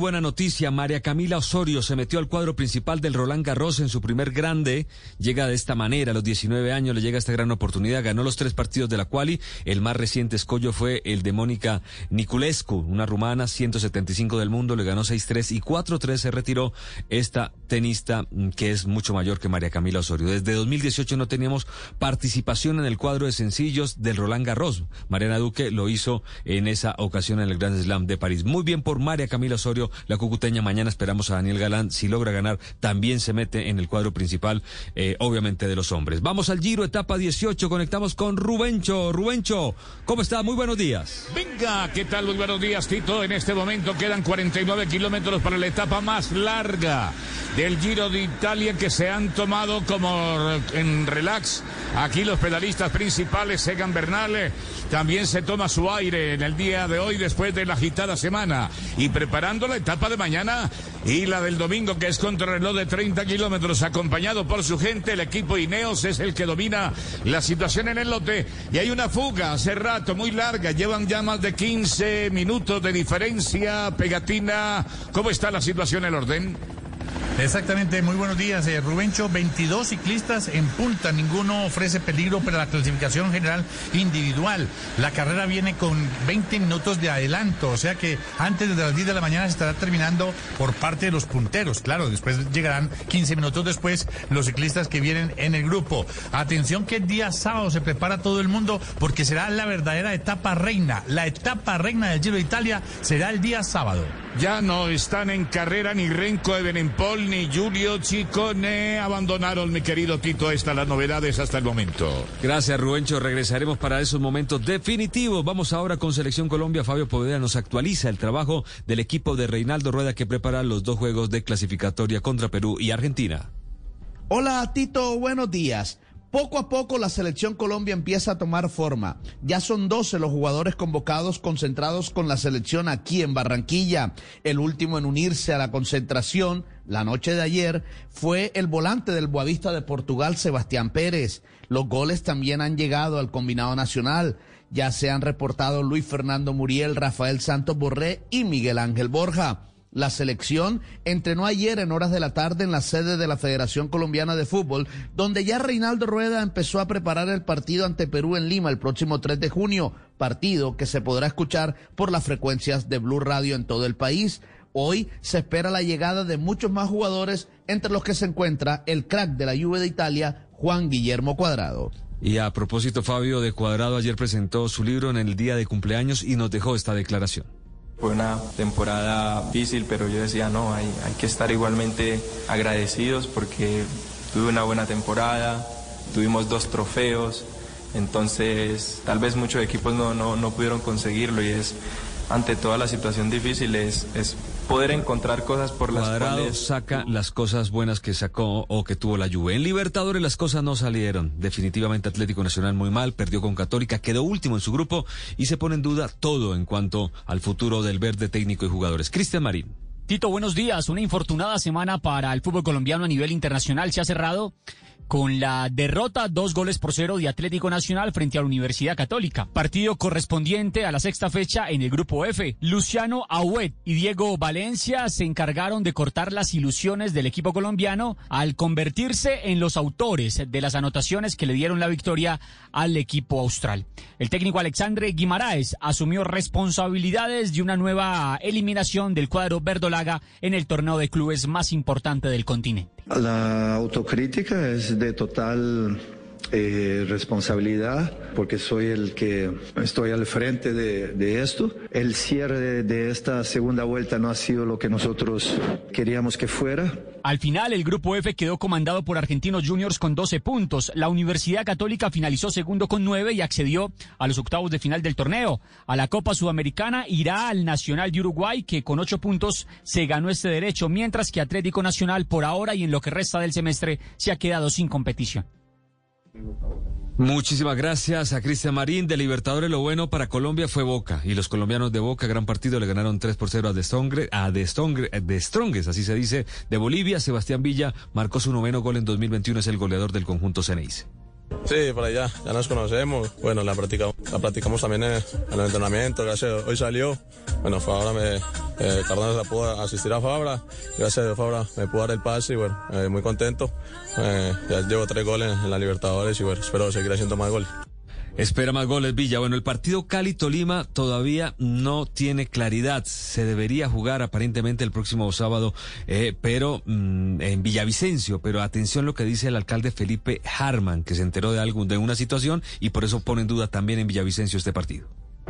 Buena noticia, María Camila Osorio se metió al cuadro principal del Roland Garros en su primer grande. Llega de esta manera, a los 19 años le llega esta gran oportunidad. Ganó los tres partidos de la quali. El más reciente escollo fue el de Mónica Niculescu, una rumana, 175 del mundo, le ganó 6-3 y 4-3 se retiró esta tenista mm, que es mucho mayor que María Camila Osorio. Desde 2018 no teníamos participación en el cuadro de sencillos del Roland Garros. Mariana Duque lo hizo en esa ocasión en el Grand Slam de París. Muy bien por María Camila Osorio la cucuteña. Mañana esperamos a Daniel Galán. Si logra ganar, también se mete en el cuadro principal, eh, obviamente, de los hombres. Vamos al Giro, etapa 18. Conectamos con Rubencho. Rubencho, ¿cómo está? Muy buenos días. Venga, ¿qué tal? Muy buenos días, Tito. En este momento quedan 49 kilómetros para la etapa más larga del Giro de Italia que se han tomado como en relax. Aquí los pedalistas principales, Egan Bernal, también se toma su aire en el día de hoy después de la agitada semana y preparando la etapa de mañana y la del domingo que es contrarreloj de 30 kilómetros acompañado por su gente. El equipo Ineos es el que domina la situación en el lote y hay una fuga hace rato muy larga. Llevan ya más de 15 minutos de diferencia. Pegatina, ¿cómo está la situación el orden? Exactamente, muy buenos días, eh, Rubencho. 22 ciclistas en punta, ninguno ofrece peligro para la clasificación general individual. La carrera viene con 20 minutos de adelanto, o sea que antes de las 10 de la mañana se estará terminando por parte de los punteros. Claro, después llegarán 15 minutos después los ciclistas que vienen en el grupo. Atención que el día sábado se prepara todo el mundo porque será la verdadera etapa reina. La etapa reina del Giro de Italia será el día sábado. Ya no están en carrera ni Renko Ebenenpol ni Julio Chicone. Abandonaron, mi querido Tito, estas las novedades hasta el momento. Gracias, Rubencho. Regresaremos para esos momentos definitivos. Vamos ahora con Selección Colombia. Fabio Poveda nos actualiza el trabajo del equipo de Reinaldo Rueda que prepara los dos juegos de clasificatoria contra Perú y Argentina. Hola, Tito. Buenos días. Poco a poco la selección Colombia empieza a tomar forma. Ya son 12 los jugadores convocados concentrados con la selección aquí en Barranquilla. El último en unirse a la concentración la noche de ayer fue el volante del Boavista de Portugal, Sebastián Pérez. Los goles también han llegado al combinado nacional. Ya se han reportado Luis Fernando Muriel, Rafael Santos Borré y Miguel Ángel Borja. La selección entrenó ayer en horas de la tarde en la sede de la Federación Colombiana de Fútbol, donde ya Reinaldo Rueda empezó a preparar el partido ante Perú en Lima el próximo 3 de junio, partido que se podrá escuchar por las frecuencias de Blue Radio en todo el país. Hoy se espera la llegada de muchos más jugadores, entre los que se encuentra el crack de la Juve de Italia, Juan Guillermo Cuadrado. Y a propósito, Fabio de Cuadrado ayer presentó su libro en el día de cumpleaños y nos dejó esta declaración. Fue una temporada difícil, pero yo decía, no, hay, hay que estar igualmente agradecidos porque tuve una buena temporada, tuvimos dos trofeos, entonces tal vez muchos equipos no, no, no pudieron conseguirlo y es ante toda la situación difícil es, es poder encontrar cosas por las Cuadrado cuales saca las cosas buenas que sacó o que tuvo la Juve. En Libertadores las cosas no salieron. Definitivamente Atlético Nacional muy mal, perdió con Católica, quedó último en su grupo y se pone en duda todo en cuanto al futuro del verde técnico y jugadores. Cristian Marín. Tito, buenos días. Una infortunada semana para el fútbol colombiano a nivel internacional se ha cerrado con la derrota dos goles por cero de Atlético Nacional frente a la Universidad Católica. Partido correspondiente a la sexta fecha en el grupo F. Luciano Auet y Diego Valencia se encargaron de cortar las ilusiones del equipo colombiano al convertirse en los autores de las anotaciones que le dieron la victoria al equipo austral. El técnico Alexandre Guimaraes asumió responsabilidades de una nueva eliminación del cuadro verdolaga en el torneo de clubes más importante del continente. La autocrítica es de total eh, responsabilidad porque soy el que estoy al frente de, esto. El cierre de esta segunda vuelta no ha sido lo que nosotros queríamos que fuera. Al final, el grupo F quedó comandado por Argentinos Juniors con 12 puntos. La Universidad Católica finalizó segundo con 9 y accedió a los octavos de final del torneo. A la Copa Sudamericana irá al Nacional de Uruguay, que con 8 puntos se ganó este derecho, mientras que Atlético Nacional, por ahora y en lo que resta del semestre, se ha quedado sin competición. Muchísimas gracias a Cristian Marín de Libertadores. Lo bueno para Colombia fue Boca y los colombianos de Boca, gran partido, le ganaron 3 por 0 a De, a de Strongest, así se dice, de Bolivia. Sebastián Villa marcó su noveno gol en 2021, es el goleador del conjunto Ceneice. Sí, por allá, ya nos conocemos. Bueno, la practicamos, la practicamos también en, el entrenamiento. Gracias, hoy salió. Bueno, Fabra me, eh, Cardona pudo asistir a Fabra. Gracias a Fabra me pudo dar el pase y bueno, eh, muy contento. Eh, ya llevo tres goles en la Libertadores y bueno, espero seguir haciendo más goles. Espera más goles Villa. Bueno, el partido Cali-Tolima todavía no tiene claridad. Se debería jugar aparentemente el próximo sábado, eh, pero mm, en Villavicencio. Pero atención lo que dice el alcalde Felipe Harman, que se enteró de algo, de una situación y por eso pone en duda también en Villavicencio este partido.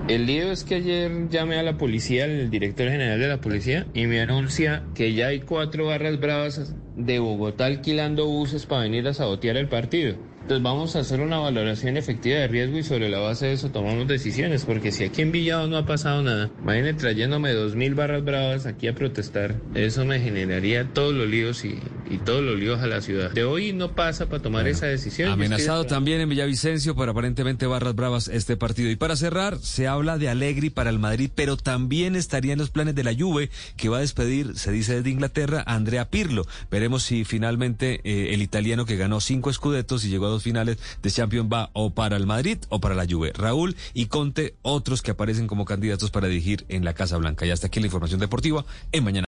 El lío es que ayer llamé a la policía, al director general de la policía, y me anuncia que ya hay cuatro barras bravas de Bogotá alquilando buses para venir a sabotear el partido. Entonces vamos a hacer una valoración efectiva de riesgo y sobre la base de eso tomamos decisiones, porque si aquí en Villado no ha pasado nada, vayan trayéndome dos mil barras bravas aquí a protestar, eso me generaría todos los líos y, todos los líos a la ciudad. De hoy no pasa para tomar esa decisión. Amenazado también en Villavicencio por aparentemente barras bravas este partido. Y para cerrar, se habla de Allegri para el Madrid, pero también estaría en los planes de la Juve, que va a despedir, se dice desde Inglaterra, a Andrea Pirlo. Veremos si finalmente eh, el italiano que ganó cinco escudetos y llegó a dos finales de Champions va o para el Madrid o para la Juve. Raúl y Conte, otros que aparecen como candidatos para dirigir en la Casa Blanca. Y hasta aquí la información deportiva en Mañana.